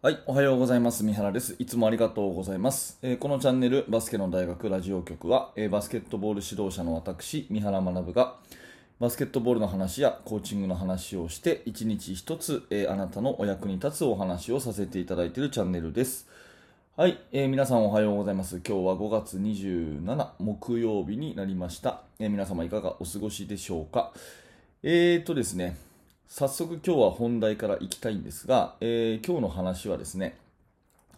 はい、おはようございます。三原です。いつもありがとうございます。えーこのチャンネル、バスケの大学ラジオ局は、えーバスケットボール指導者の私、三原学が、バスケットボールの話やコーチングの話をして、一日一つ、えーあなたのお役に立つお話をさせていただいているチャンネルです。はい、えー皆さんおはようございます。今日は5月27木曜日になりました。え皆様いかがお過ごしでしょうか。えーとですね、早速今日は本題からいきたいんですが、えー今日の話はですね、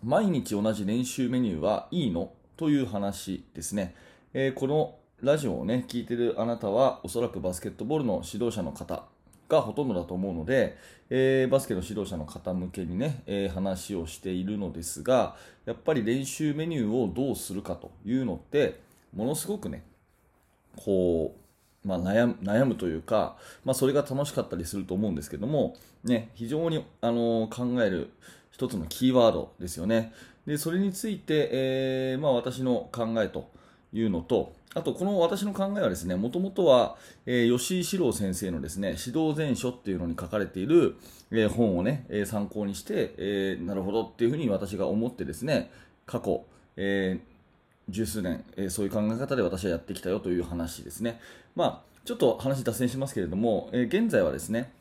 毎日同じ練習メニューはいいの？という話ですね。えーこのラジオをね、聞いてるあなたはおそらくバスケットボールの指導者の方がほとんどだと思うので、えーバスケの指導者の方向けにね、えー話をしているのですが、やっぱり練習メニューをどうするかというのって、ものすごくね、こう、まあ、悩む悩むというか、まあ、それが楽しかったりすると思うんですけども、ね、非常に、あの考える一つのキーワードですよね。でそれについて、えーまあ、私の考えというのと、あとこの私の考えはですね、もともとは、えー吉井史郎先生のですね、指導全書っていうのに書かれている、えー本をね、えー参考にして、えーなるほどっていうふうに私が思ってですね、過去、え十数年、えーそういう考え方で私はやってきたよという話ですね。まあ、ちょっと話脱線しますけれども、えー現在はですね、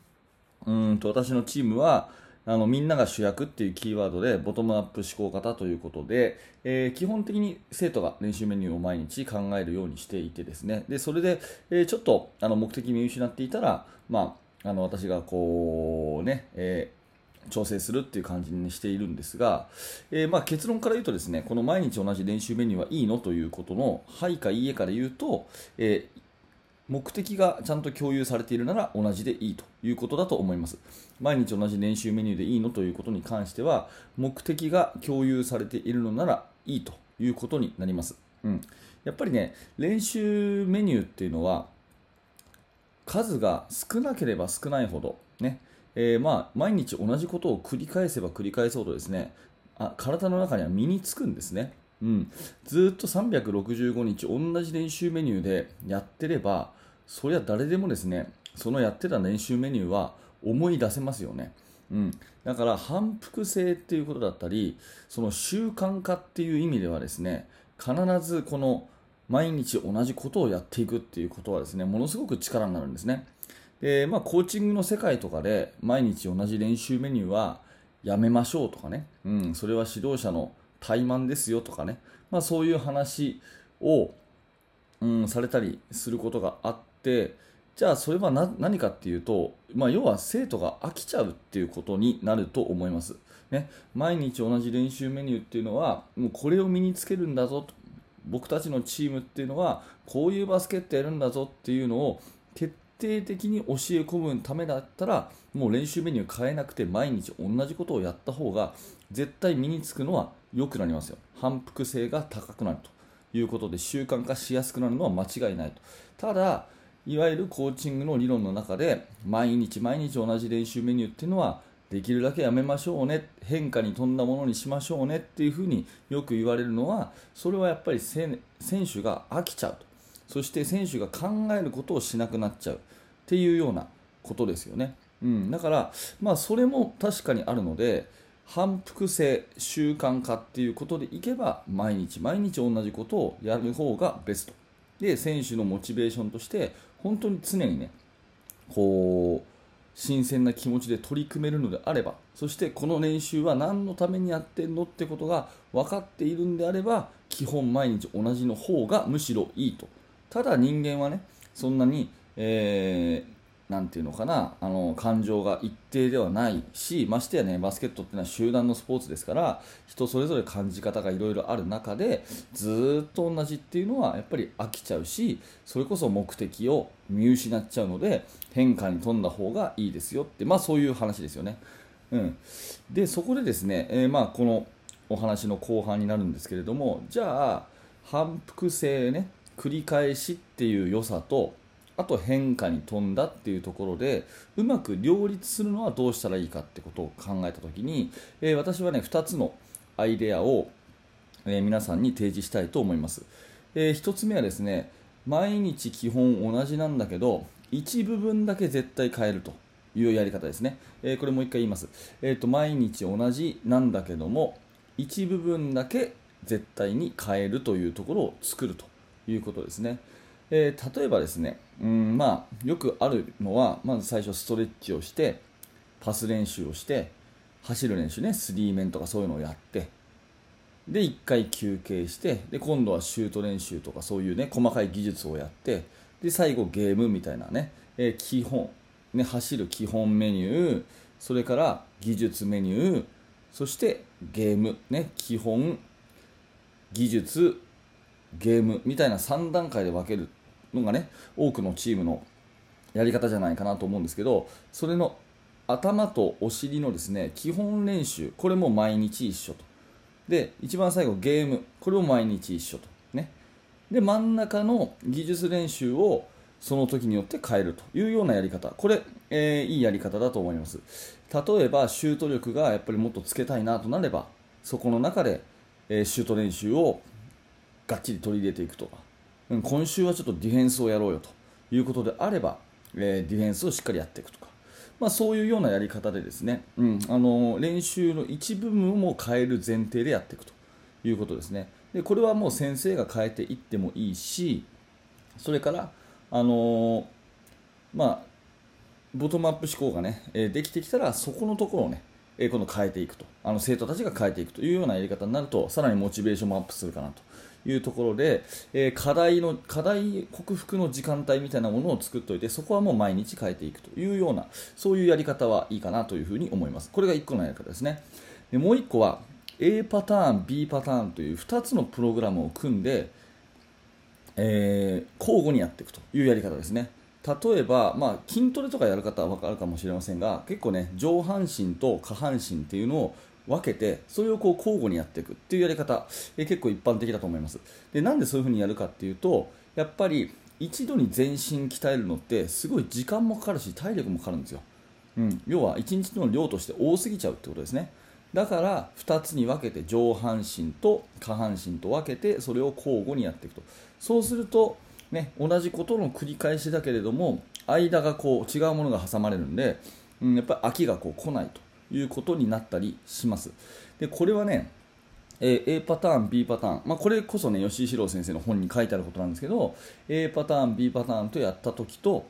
うんと私のチームはあのみんなが主役っていうキーワードでボトムアップ思考型ということで、えー基本的に生徒が練習メニューを毎日考えるようにしていてですねでそれで、えーちょっとあの目的見失っていたら、まあ、あの私がこうね、えー調整するっていう感じにしているんですが、えーまあ、結論から言うとですねこの毎日同じ練習メニューはいいのということのはいかいいえから言うと、えー目的がちゃんと共有されているなら同じでいいということだと思います。毎日同じ練習メニューでいいのということに関しては目的が共有されているのならいいということになります、うん、やっぱりね練習メニューっていうのは数が少なければ少ないほどね、えーまあ毎日同じことを繰り返せば繰り返そうとですねあ体の中には身につくんですね。うん、ずっと365日同じ練習メニューでやってればそりゃ誰でもですねそのやってた練習メニューは思い出せますよね、うん、だから反復性っていうことだったりその習慣化っていう意味ではですね必ずこの毎日同じことをやっていくっていうことはですねものすごく力になるんですね。で、まあ、コーチングの世界とかで毎日同じ練習メニューはやめましょうとかね、うん、それは指導者の怠慢ですよとかね、まあ、そういう話を、うん、されたりすることがあってじゃあそれは何かっていうと、まあ、要は生徒が飽きちゃうっていうことになると思います、ね、毎日同じ練習メニューっていうのはもうこれを身につけるんだぞと僕たちのチームっていうのはこういうバスケットやるんだぞっていうのを徹底的に教え込むためだったらもう練習メニュー変えなくて毎日同じことをやった方が絶対身につくのは良くなりますよ。反復性が高くなるということで習慣化しやすくなるのは間違いないと。ただいわゆるコーチングの理論の中で毎日毎日同じ練習メニューっていうのはできるだけやめましょうね変化に富んだものにしましょうねっていうふうによく言われるのはそれはやっぱり選手が飽きちゃうと。そして選手が考えることをしなくなっちゃうっていうようなことですよね、うん、だから、まあ、それも確かにあるので反復性習慣化っていうことでいけば毎日毎日同じことをやる方がベスト。で選手のモチベーションとして本当に常にねこう新鮮な気持ちで取り組めるのであればそしてこの練習は何のためにやってんのってことが分かっているんであれば基本毎日同じの方がむしろいいと。ただ人間はねそんなに、えーていうのかなあの感情が一定ではないしましてやねバスケットっていうのは集団のスポーツですから人それぞれ感じ方がいろいろある中でずっと同じっていうのはやっぱり飽きちゃうしそれこそ目的を見失っちゃうので変化に富んだ方がいいですよってまあそういう話ですよね。うん、でそこでですね、えーまあ、このお話の後半になるんですけれどもじゃあ反復性ね繰り返しっていう良さとあと変化に富んだっていうところでうまく両立するのはどうしたらいいかってことを考えた時に、えー私はね2つのアイデアを、えー皆さんに提示したいと思います、え1つ目はですね毎日基本同じなんだけど一部分だけ絶対変えるというやり方ですね。えー、これもう一回言います。えっ、ー、と、毎日同じなんだけども、一部分だけ絶対に変えるというところを作るということですね。えー、例えばですね、うんまあ、よくあるのは、まず最初ストレッチをして、パス練習をして、走る練習ね、スリーメンとかそういうのをやって、で、1回休憩して、で、今度はシュート練習とかそういうね、細かい技術をやって、で、最後ゲームみたいなね、えー、基本、ね、走る基本メニュー、それから技術メニュー、そしてゲーム、ね、基本、技術、ゲームみたいな3段階で分けるのがね、多くのチームのやり方じゃないかなと思うんですけど、それの頭とお尻のですね、基本練習、これも毎日一緒と。で、一番最後ゲーム、これも毎日一緒と。ね。で、真ん中の技術練習をその時によって変えるというようなやり方。これ、えー、いいやり方だと思います。例えば、シュート力がやっぱりもっとつけたいなとなれば、そこの中で、えー、シュート練習をがっちり取り入れていくとか、今週はちょっとディフェンスをやろうよということであれば、えー、ディフェンスをしっかりやっていくとか、まあ、そういうようなやり方でですね、うん、あの練習の一部分も変える前提でやっていくということですね。でこれはもう先生が変えていってもいいし、それからあの、まあ、ボトムアップ思考がね、えできてきたら、そこのところをね、え今度変えていくと。あの生徒たちが変えていくというようなやり方になると、さらにモチベーションもアップするかなというところで、え課題の、課題克服の時間帯みたいなものを作っておいて、そこはもう毎日変えていくというような、そういうやり方はいいかなというふうに思います。これが1個のやり方ですね。でもう1個は、A パターン、B パターンという2つのプログラムを組んで、えー、交互にやっていくというやり方ですね。例えば、まあ、筋トレとかやる方は分かるかもしれませんが結構ね上半身と下半身っていうのを分けてそれをこう交互にやっていくっていうやり方、え結構一般的だと思います。でなんでそういう風にやるかっていうとやっぱり一度に全身鍛えるのってすごい時間もかかるし体力もかかるんですよ、うん、要は1日の量として多すぎちゃうってことですね。だから2つに分けて上半身と下半身と分けてそれを交互にやっていくと。そうすると、ね、同じことの繰り返しだけれども間がこう違うものが挟まれるんで、うん、やっぱり秋がこう来ないと。いうことになったりします。でこれはねえ A パターン、B パターン、まあ、これこそね吉井史郎先生の本に書いてあることなんですけど A パターン、B パターンとやった時と、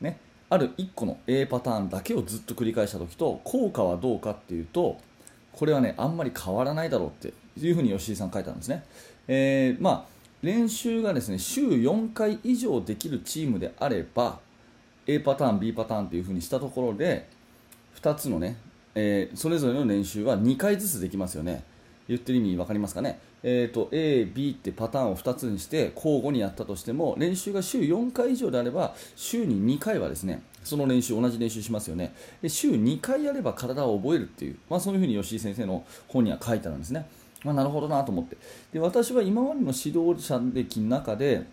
ね、ある1個の A パターンだけをずっと繰り返した時と効果はどうかっていうとこれはねあんまり変わらないだろうっていうふうに吉井さん書いてあるんですね、えー、まあ、練習がですね週4回以上できるチームであれば A パターン B パターンというふうにしたところで2つのね、えー、それぞれの練習は2回ずつできますよね。言ってる意味分かりますかね、えーと、A、B ってパターンを2つにして交互にやったとしても練習が週4回以上であれば週に2回はですねその練習同じ練習しますよね。で週2回やれば体を覚えるっていう、まあ、そういうふうに吉井先生の本には書いてあるんですね、まあ、なるほどなと思って。で私は今までの指導者歴の中で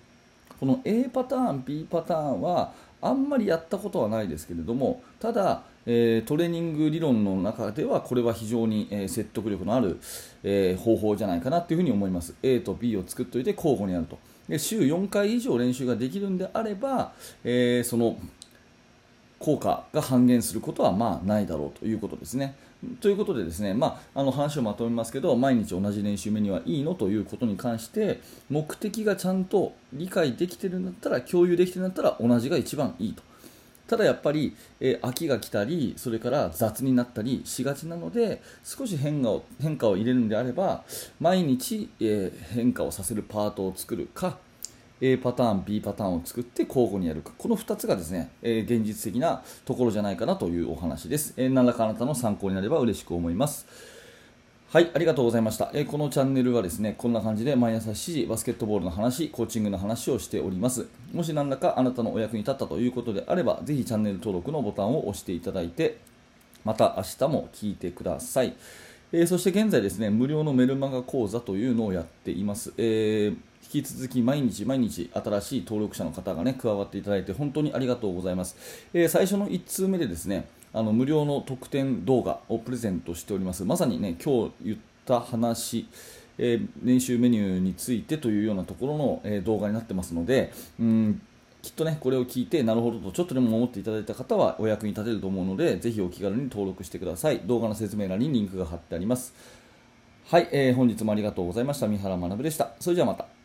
この A パターン B パターンはあんまりやったことはないですけれどもただ、えー、トレーニング理論の中ではこれは非常に、えー、説得力のある、えー、方法じゃないかなというふに思います A と B を作っておいて交互にやるとで週4回以上練習ができるんであれば、えその効果が半減することはまあないだろうということですね。ということでですね、まあ、あの話をまとめますけど毎日同じ練習メニューはいいのということに関して目的がちゃんと理解できてるんだったら共有できてるんだったら同じが一番いいと。ただやっぱり、えー、秋が来たりそれから雑になったりしがちなので少し変化を変化を入れるんであれば毎日、えー、変化をさせるパートを作るか A パターン、B パターンを作って交互にやるか、この2つがですね、えー、現実的なところじゃないかなというお話です。えー、何らかあなたの参考になれば嬉しく思います。はい、ありがとうございました。え、このチャンネルはですね、こんな感じで毎朝7時、バスケットボールの話、コーチングの話をしております。もし何らかあなたのお役に立ったということであれば、ぜひチャンネル登録のボタンを押していただいて、また明日も聞いてください。えー、そして現在ですね、無料のメルマガ講座というのをやっています。えー引き続き毎日毎日新しい登録者の方がね加わっていただいて本当にありがとうございます、えー、最初の1通目でですねあの無料の特典動画をプレゼントしております。まさにね今日言った話えー、練習メニューについてというようなところの、えー、動画になってますので、うんきっとねこれを聞いてなるほどとちょっとでも思っていただいた方はお役に立てると思うのでぜひお気軽に登録してください。動画の説明欄にリンクが貼ってあります。はい、えー本日もありがとうございました。三原学でした。それじゃあまた。